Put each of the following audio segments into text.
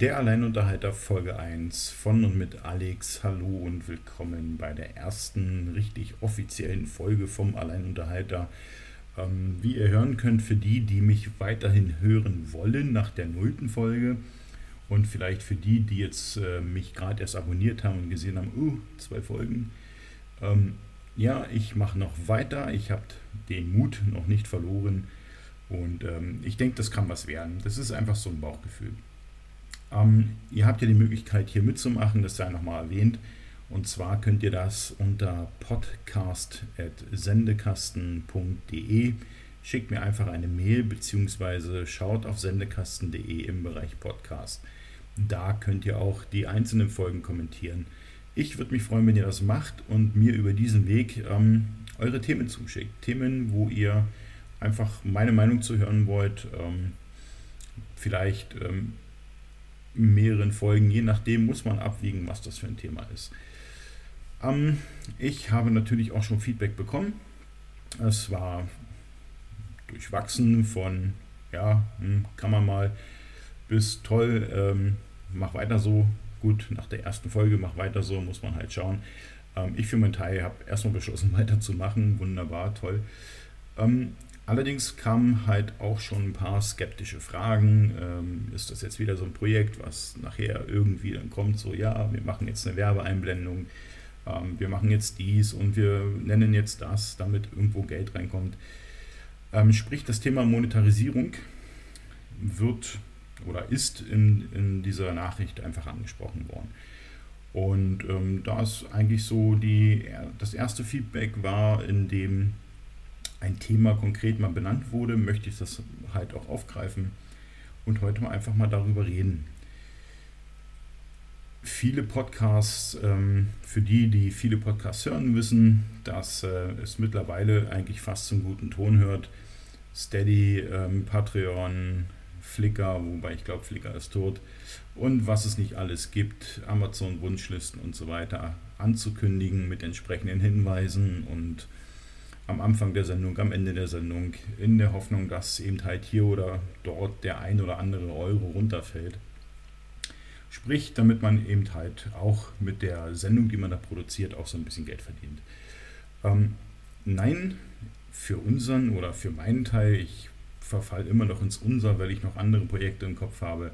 Der Alleinunterhalter Folge 1 von und mit Alex. Hallo und willkommen bei der ersten richtig offiziellen Folge vom Alleinunterhalter. Ähm, wie ihr hören könnt, für die, die mich weiterhin hören wollen nach der nullten Folge und vielleicht für die, die jetzt äh, mich gerade erst abonniert haben und gesehen haben, uh, zwei Folgen. Ähm, ja, ich mache noch weiter. Ich habe den Mut noch nicht verloren und ähm, ich denke, das kann was werden. Das ist einfach so ein Bauchgefühl. Ähm, ihr habt ja die Möglichkeit hier mitzumachen, das sei nochmal erwähnt. Und zwar könnt ihr das unter podcast.sendekasten.de. Schickt mir einfach eine Mail bzw. schaut auf sendekasten.de im Bereich Podcast. Da könnt ihr auch die einzelnen Folgen kommentieren. Ich würde mich freuen, wenn ihr das macht und mir über diesen Weg ähm, eure Themen zuschickt. Themen, wo ihr einfach meine Meinung zu hören wollt. Ähm, vielleicht ähm, mehreren Folgen, je nachdem muss man abwiegen, was das für ein Thema ist. Ähm, ich habe natürlich auch schon Feedback bekommen. Es war durchwachsen von, ja, hm, kann man mal, bis toll, ähm, mach weiter so. Gut, nach der ersten Folge, mach weiter so, muss man halt schauen. Ähm, ich für meinen Teil habe erstmal beschlossen, weiterzumachen. Wunderbar, toll. Ähm, Allerdings kamen halt auch schon ein paar skeptische Fragen. Ähm, ist das jetzt wieder so ein Projekt, was nachher irgendwie dann kommt, so ja, wir machen jetzt eine Werbeeinblendung, ähm, wir machen jetzt dies und wir nennen jetzt das, damit irgendwo Geld reinkommt. Ähm, sprich, das Thema Monetarisierung wird oder ist in, in dieser Nachricht einfach angesprochen worden. Und ähm, da ist eigentlich so die, das erste Feedback war, in dem ein Thema konkret mal benannt wurde, möchte ich das halt auch aufgreifen und heute mal einfach mal darüber reden. Viele Podcasts, ähm, für die, die viele Podcasts hören, wissen, dass äh, es mittlerweile eigentlich fast zum guten Ton hört. Steady, ähm, Patreon, Flickr, wobei ich glaube, Flickr ist tot, und was es nicht alles gibt, Amazon-Wunschlisten und so weiter anzukündigen mit entsprechenden Hinweisen und am Anfang der Sendung, am Ende der Sendung, in der Hoffnung, dass eben halt hier oder dort der ein oder andere Euro runterfällt. Sprich, damit man eben halt auch mit der Sendung, die man da produziert, auch so ein bisschen Geld verdient. Ähm, nein, für unseren oder für meinen Teil, ich verfall immer noch ins Unser, weil ich noch andere Projekte im Kopf habe.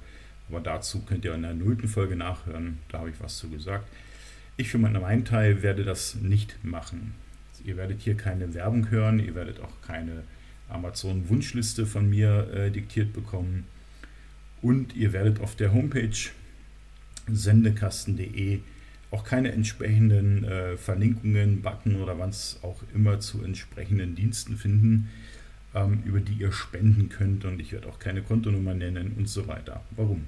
Aber dazu könnt ihr in der nullten Folge nachhören, da habe ich was zu gesagt. Ich für meinen Teil werde das nicht machen. Ihr werdet hier keine Werbung hören, ihr werdet auch keine Amazon-Wunschliste von mir äh, diktiert bekommen. Und ihr werdet auf der Homepage sendekasten.de auch keine entsprechenden äh, Verlinkungen, Button oder was auch immer zu entsprechenden Diensten finden, ähm, über die ihr spenden könnt. Und ich werde auch keine Kontonummer nennen und so weiter. Warum?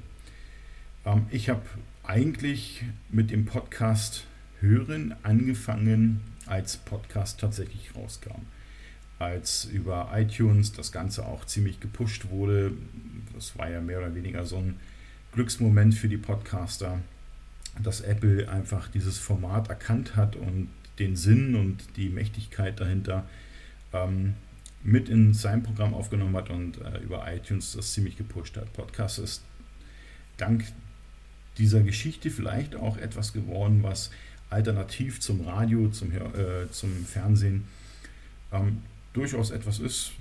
Ähm, ich habe eigentlich mit dem Podcast Hören angefangen als Podcast tatsächlich rauskam. Als über iTunes das Ganze auch ziemlich gepusht wurde, das war ja mehr oder weniger so ein Glücksmoment für die Podcaster, dass Apple einfach dieses Format erkannt hat und den Sinn und die Mächtigkeit dahinter ähm, mit in sein Programm aufgenommen hat und äh, über iTunes das ziemlich gepusht hat. Podcast ist dank dieser Geschichte vielleicht auch etwas geworden, was alternativ zum Radio, zum, äh, zum Fernsehen ähm, durchaus etwas ist,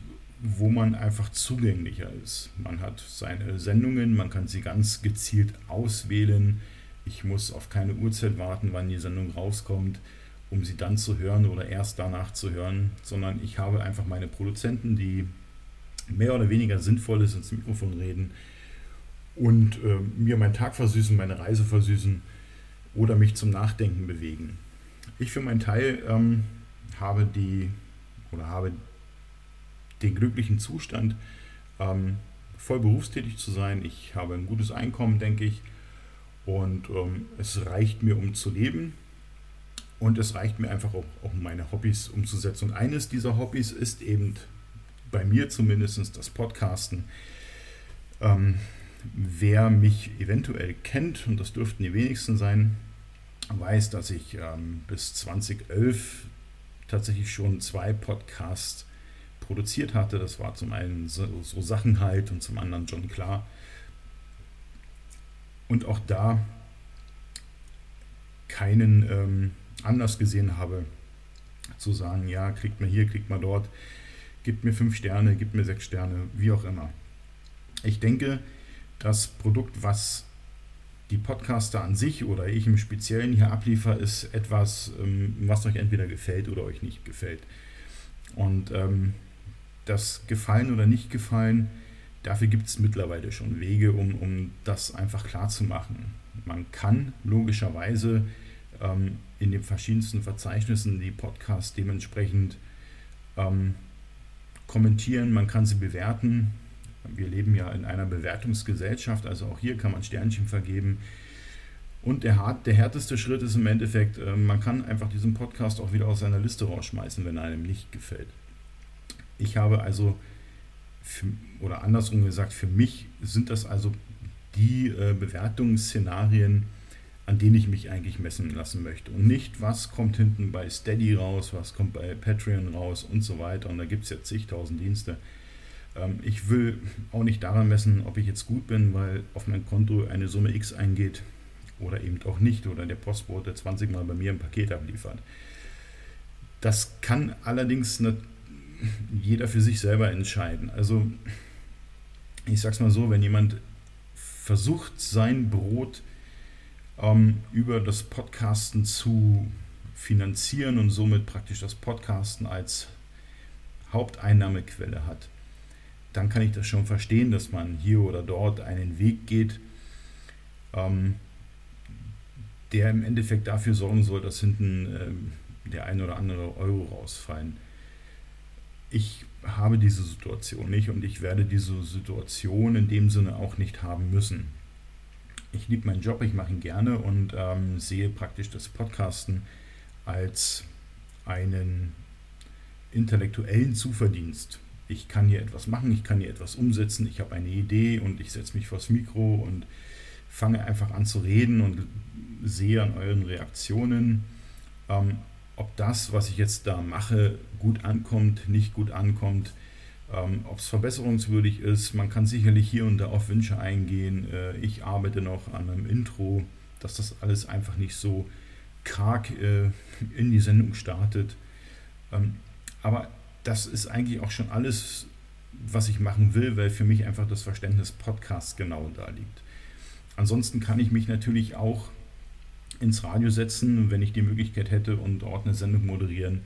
wo man einfach zugänglicher ist. Man hat seine Sendungen, man kann sie ganz gezielt auswählen. Ich muss auf keine Uhrzeit warten, wann die Sendung rauskommt, um sie dann zu hören oder erst danach zu hören, sondern ich habe einfach meine Produzenten, die mehr oder weniger sinnvolles ins Mikrofon reden und äh, mir meinen Tag versüßen, meine Reise versüßen oder mich zum Nachdenken bewegen. Ich für meinen Teil ähm, habe die oder habe den glücklichen Zustand, ähm, voll berufstätig zu sein. Ich habe ein gutes Einkommen, denke ich, und ähm, es reicht mir, um zu leben. Und es reicht mir einfach auch, um meine Hobbys umzusetzen. Und eines dieser Hobbys ist eben bei mir zumindest das Podcasten. Ähm, wer mich eventuell kennt, und das dürften die wenigsten sein, weiß, dass ich ähm, bis 2011 tatsächlich schon zwei Podcasts produziert hatte. Das war zum einen so, so Sachen halt und zum anderen John Klar. und auch da keinen ähm, Anlass gesehen habe, zu sagen, ja, kriegt man hier, kriegt man dort, gibt mir fünf Sterne, gibt mir sechs Sterne, wie auch immer. Ich denke, das Produkt, was die Podcaster an sich oder ich im Speziellen hier abliefer, ist etwas, ähm, was euch entweder gefällt oder euch nicht gefällt. Und ähm, das Gefallen oder nicht Gefallen, dafür gibt es mittlerweile schon Wege, um, um das einfach klar zu machen. Man kann logischerweise ähm, in den verschiedensten Verzeichnissen die Podcasts dementsprechend ähm, kommentieren, man kann sie bewerten. Wir leben ja in einer Bewertungsgesellschaft, also auch hier kann man Sternchen vergeben. Und der, hart, der härteste Schritt ist im Endeffekt, äh, man kann einfach diesen Podcast auch wieder aus seiner Liste rausschmeißen, wenn er einem nicht gefällt. Ich habe also, für, oder andersrum gesagt, für mich sind das also die äh, Bewertungsszenarien, an denen ich mich eigentlich messen lassen möchte. Und nicht, was kommt hinten bei Steady raus, was kommt bei Patreon raus und so weiter. Und da gibt es ja zigtausend Dienste. Ähm, ich will auch nicht daran messen, ob ich jetzt gut bin, weil auf mein Konto eine Summe X eingeht oder eben auch nicht. Oder der Postbote 20 Mal bei mir ein Paket abliefert. Das kann allerdings jeder für sich selber entscheiden. Also ich sag's mal so, wenn jemand versucht, sein Brot ähm, über das Podcasten zu finanzieren und somit praktisch das Podcasten als Haupteinnahmequelle hat, dann kann ich das schon verstehen, dass man hier oder dort einen Weg geht, ähm, der im Endeffekt dafür sorgen soll, dass hinten ähm, der ein oder andere Euro rausfallen. Ich habe diese Situation nicht und ich werde diese Situation in dem Sinne auch nicht haben müssen ich liebe meinen Job, ich mache ihn gerne und ähm, sehe praktisch das Podcasten als einen intellektuellen Zuverdienst. Ich kann hier etwas machen, ich kann hier etwas umsetzen, ich habe eine Idee und ich setze mich vors Mikro und fange einfach an zu reden und sehe an euren Reaktionen, ähm, ob das, was ich jetzt da mache, gut ankommt, nicht gut ankommt ähm, Ob es verbesserungswürdig ist, man kann sicherlich hier und da auf Wünsche eingehen. Äh, ich arbeite noch an einem Intro, dass das alles einfach nicht so karg äh, in die Sendung startet. Ähm, aber das ist eigentlich auch schon alles, was ich machen will, weil für mich einfach das Verständnis Podcast genau da liegt. Ansonsten kann ich mich natürlich auch ins Radio setzen, wenn ich die Möglichkeit hätte und dort eine Sendung moderieren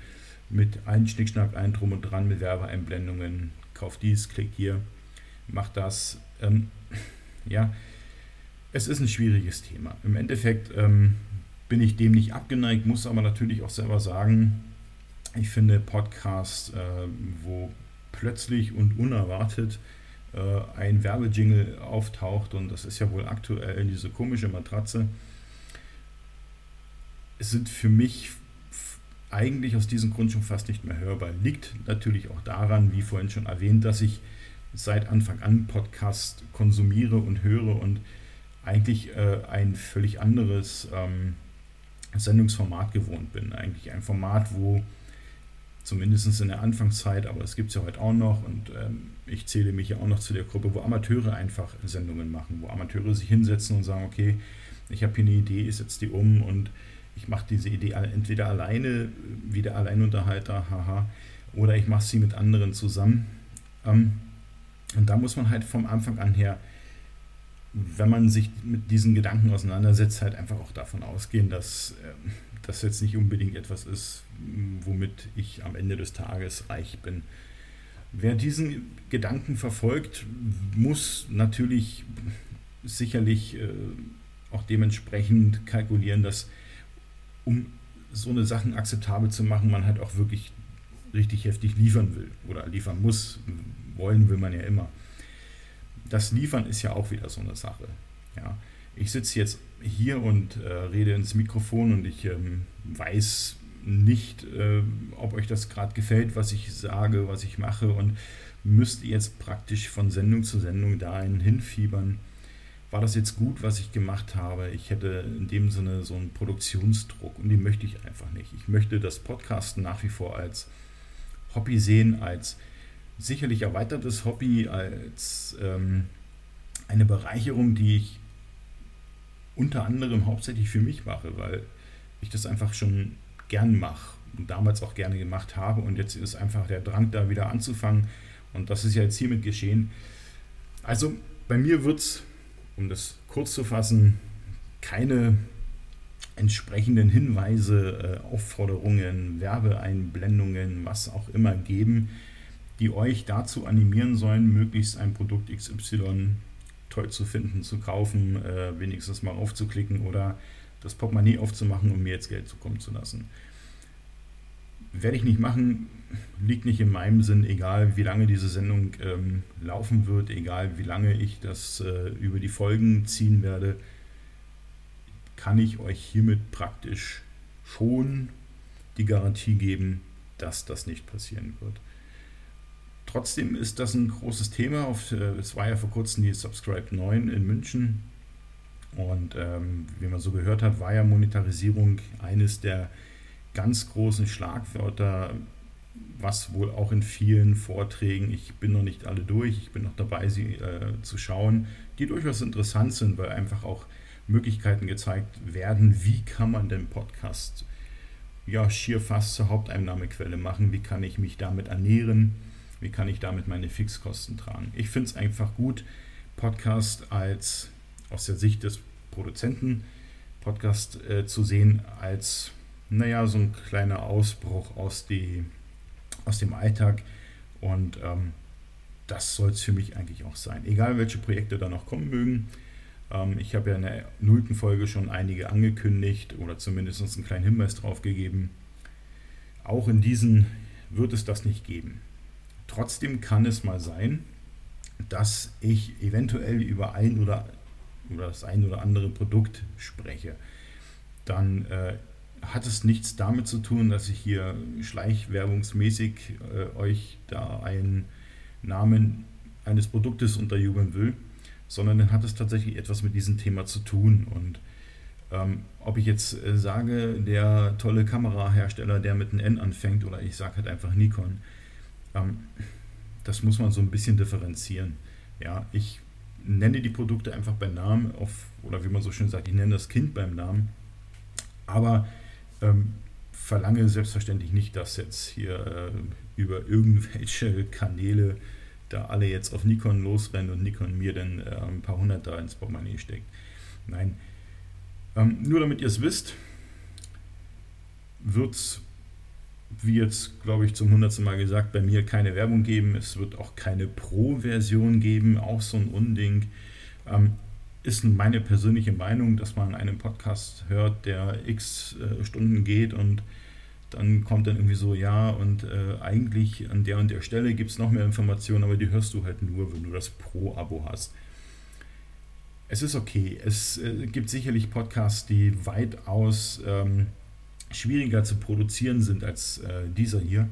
mit einem Schnickschnack, ein Drum und Dran, mit Werbeeinblendungen, kauf dies, klick hier, mach das. Ähm, ja, es ist ein schwieriges Thema. Im Endeffekt ähm, bin ich dem nicht abgeneigt, muss aber natürlich auch selber sagen, ich finde Podcasts, äh, wo plötzlich und unerwartet äh, ein Werbejingle auftaucht und das ist ja wohl aktuell diese komische Matratze, sind für mich eigentlich aus diesem Grund schon fast nicht mehr hörbar. Liegt natürlich auch daran, wie vorhin schon erwähnt, dass ich seit Anfang an Podcast konsumiere und höre und eigentlich äh, ein völlig anderes ähm, Sendungsformat gewohnt bin. Eigentlich ein Format, wo zumindest in der Anfangszeit, aber das gibt es ja heute auch noch und ähm, ich zähle mich ja auch noch zu der Gruppe, wo Amateure einfach Sendungen machen, wo Amateure sich hinsetzen und sagen, okay, ich habe hier eine Idee, ich setze die um und ich mache diese Idee entweder alleine, wie der Alleinunterhalter, haha, oder ich mache sie mit anderen zusammen. Ähm, und da muss man halt vom Anfang an her, wenn man sich mit diesen Gedanken auseinandersetzt, halt einfach auch davon ausgehen, dass äh, das jetzt nicht unbedingt etwas ist, womit ich am Ende des Tages reich bin. Wer diesen Gedanken verfolgt, muss natürlich sicherlich äh, auch dementsprechend kalkulieren, dass um so eine Sachen akzeptabel zu machen, man halt auch wirklich richtig heftig liefern will oder liefern muss. Wollen will man ja immer. Das Liefern ist ja auch wieder so eine Sache. Ja. Ich sitze jetzt hier und äh, rede ins Mikrofon und ich ähm, weiß nicht, äh, ob euch das gerade gefällt, was ich sage, was ich mache und müsst jetzt praktisch von Sendung zu Sendung dahin hinfiebern war das jetzt gut, was ich gemacht habe? Ich hätte in dem Sinne so einen Produktionsdruck und den möchte ich einfach nicht. Ich möchte das Podcasten nach wie vor als Hobby sehen, als sicherlich erweitertes Hobby, als ähm, eine Bereicherung, die ich unter anderem hauptsächlich für mich mache, weil ich das einfach schon gern mache und damals auch gerne gemacht habe. Und jetzt ist einfach der Drang, da wieder anzufangen. Und das ist ja jetzt hiermit geschehen. Also bei mir wird es, um das kurz zu fassen, keine entsprechenden Hinweise, äh, Aufforderungen, Werbeeinblendungen, was auch immer geben, die euch dazu animieren sollen, möglichst ein Produkt XY toll zu finden, zu kaufen, äh, wenigstens mal aufzuklicken oder das Portemonnaie aufzumachen, um mir jetzt Geld zukommen zu lassen. Werde ich nicht machen, liegt nicht in meinem Sinn, egal wie lange diese Sendung ähm, laufen wird, egal wie lange ich das äh, über die Folgen ziehen werde kann ich euch hiermit praktisch schon die Garantie geben, dass das nicht passieren wird. Trotzdem ist das ein großes Thema. Äh, es war ja vor kurzem die Subscribe 9 in München. Und ähm, wie man so gehört hat, war ja Monetarisierung eines der ganz großen Schlagwörter, was wohl auch in vielen Vorträgen, ich bin noch nicht alle durch, ich bin noch dabei, sie äh, zu schauen, die durchaus interessant sind, weil einfach auch Möglichkeiten gezeigt werden, wie kann man den Podcast ja schier fast zur Haupteinnahmequelle machen, wie kann ich mich damit ernähren, wie kann ich damit meine Fixkosten tragen. Ich finde es einfach gut, Podcast als aus der Sicht des Produzenten Podcast äh, zu sehen als naja, so ein kleiner Ausbruch aus, die, aus dem Alltag und ähm, das soll es für mich eigentlich auch sein. Egal welche Projekte da noch kommen mögen, ähm, ich habe ja in der nullten Folge schon einige angekündigt oder zumindest einen kleinen Hinweis drauf gegeben. Auch in diesen wird es das nicht geben. Trotzdem kann es mal sein, dass ich eventuell über ein oder, oder das ein oder andere Produkt spreche. Dann äh, hat es nichts damit zu tun, dass ich hier schleichwerbungsmäßig äh, euch da einen Namen eines Produktes unterjubeln will, sondern dann hat es tatsächlich etwas mit diesem Thema zu tun. Und ähm, ob ich jetzt äh, sage, der tolle Kamerahersteller, der mit einem N anfängt, oder ich sage halt einfach Nikon, ähm, das muss man so ein bisschen differenzieren. Ja, ich nenne die Produkte einfach beim Namen, auf, oder wie man so schön sagt, ich nenne das Kind beim Namen, aber ähm, verlange selbstverständlich nicht, dass jetzt hier äh, über irgendwelche Kanäle da alle jetzt auf Nikon losrennen und Nikon mir dann äh, ein paar hundert da ins Portemonnaie steckt. Nein. Ähm, nur damit ihr es wisst, wird es, wie jetzt glaube ich zum hundertsten Mal gesagt, bei mir keine Werbung geben. Es wird auch keine Pro-Version geben, auch so ein Unding. Ähm, ist meine persönliche Meinung, dass man einen Podcast hört, der x äh, Stunden geht und dann kommt dann irgendwie so, ja, und äh, eigentlich an der und der Stelle gibt es noch mehr Informationen, aber die hörst du halt nur, wenn du das Pro-Abo hast. Es ist okay. Es äh, gibt sicherlich Podcasts, die weitaus ähm, schwieriger zu produzieren sind als äh, dieser hier.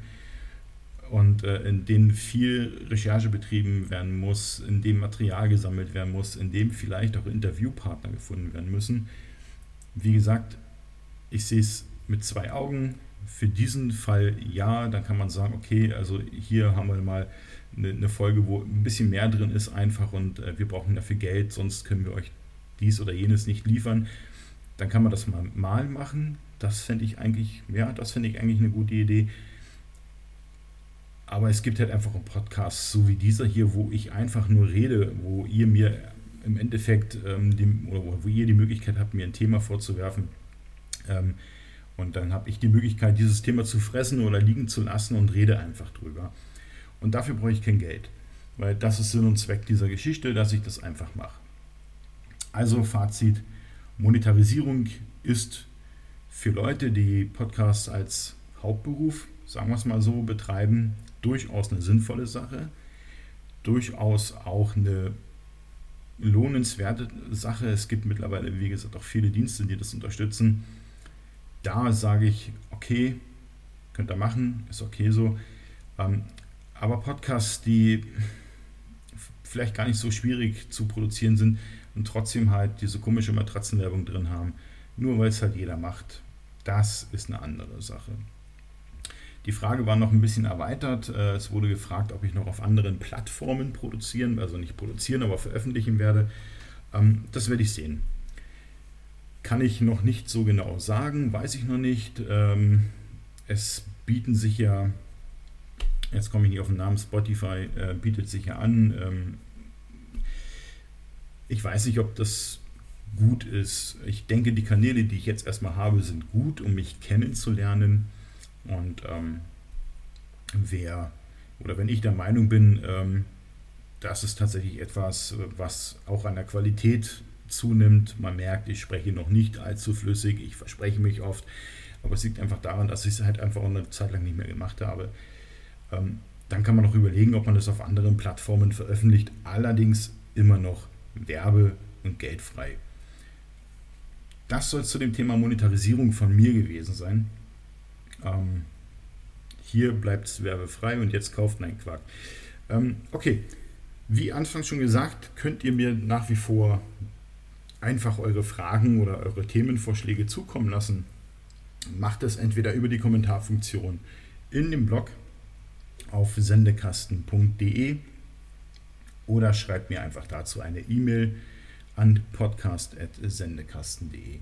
Und äh, in denen viel Recherche betrieben werden muss, in dem Material gesammelt werden muss, in dem vielleicht auch Interviewpartner gefunden werden müssen. Wie gesagt, ich sehe es mit zwei Augen für diesen Fall ja, dann kann man sagen, okay, also hier haben wir mal eine, eine Folge, wo ein bisschen mehr drin ist einfach und äh, wir brauchen dafür Geld, sonst können wir euch dies oder jenes nicht liefern. Dann kann man das mal, mal machen. Das fände ich eigentlich, ja, das finde ich eigentlich eine gute Idee. Aber es gibt halt einfach einen Podcast, so wie dieser hier, wo ich einfach nur rede, wo ihr mir im Endeffekt ähm, dem, oder wo ihr die Möglichkeit habt, mir ein Thema vorzuwerfen. Ähm, und dann habe ich die Möglichkeit, dieses Thema zu fressen oder liegen zu lassen und rede einfach drüber. Und dafür brauche ich kein Geld, weil das ist Sinn und Zweck dieser Geschichte, dass ich das einfach mache. Also Fazit, Monetarisierung ist für Leute, die Podcasts als Hauptberuf, sagen wir es mal so, betreiben, durchaus eine sinnvolle Sache, durchaus auch eine lohnenswerte Sache. Es gibt mittlerweile, wie gesagt, auch viele Dienste, die das unterstützen da sage ich, okay, könnt ihr machen, ist okay so. Ähm, aber Podcasts, die vielleicht gar nicht so schwierig zu produzieren sind und trotzdem halt diese komische Matratzenwerbung drin haben, nur weil es halt jeder macht, das ist eine andere Sache. Die Frage war noch ein bisschen erweitert. Äh, es wurde gefragt, ob ich noch auf anderen Plattformen produzieren, also nicht produzieren, aber veröffentlichen werde. Ähm, das werde ich sehen. kann ich noch nicht so genau sagen, weiß ich noch nicht. Ähm, es bieten sich ja, jetzt komme ich nicht auf den Namen, Spotify äh, bietet sich ja an. Ähm, ich weiß nicht, ob das gut ist. Ich denke, die Kanäle, die ich jetzt erstmal habe, sind gut, um mich kennenzulernen. Und ähm, wer oder wenn ich der Meinung bin, ähm, das ist tatsächlich etwas, was auch an der Qualität zunimmt. Man merkt, ich spreche noch nicht allzu flüssig, ich verspreche mich oft, aber es liegt einfach daran, dass ich es halt einfach eine Zeit lang nicht mehr gemacht habe. Ähm, dann kann man noch überlegen, ob man das auf anderen Plattformen veröffentlicht, allerdings immer noch werbe- und geldfrei. Das soll zu dem Thema Monetarisierung von mir gewesen sein. Ähm, hier bleibt es werbefrei und jetzt kauft nein Quark. Ähm, okay, wie anfangs schon gesagt, könnt ihr mir nach wie vor einfach eure Fragen oder eure Themenvorschläge zukommen lassen. Macht es entweder über die Kommentarfunktion in dem Blog auf sendekasten.de oder schreibt mir einfach dazu eine E-Mail an podcast.sendekasten.de.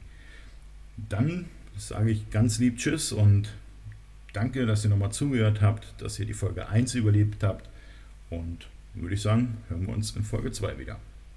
Dann sage ich ganz lieb Tschüss und danke, dass ihr nochmal zugehört habt, dass ihr die Folge 1 überlebt habt und würde ich sagen, hören wir uns in Folge 2 wieder.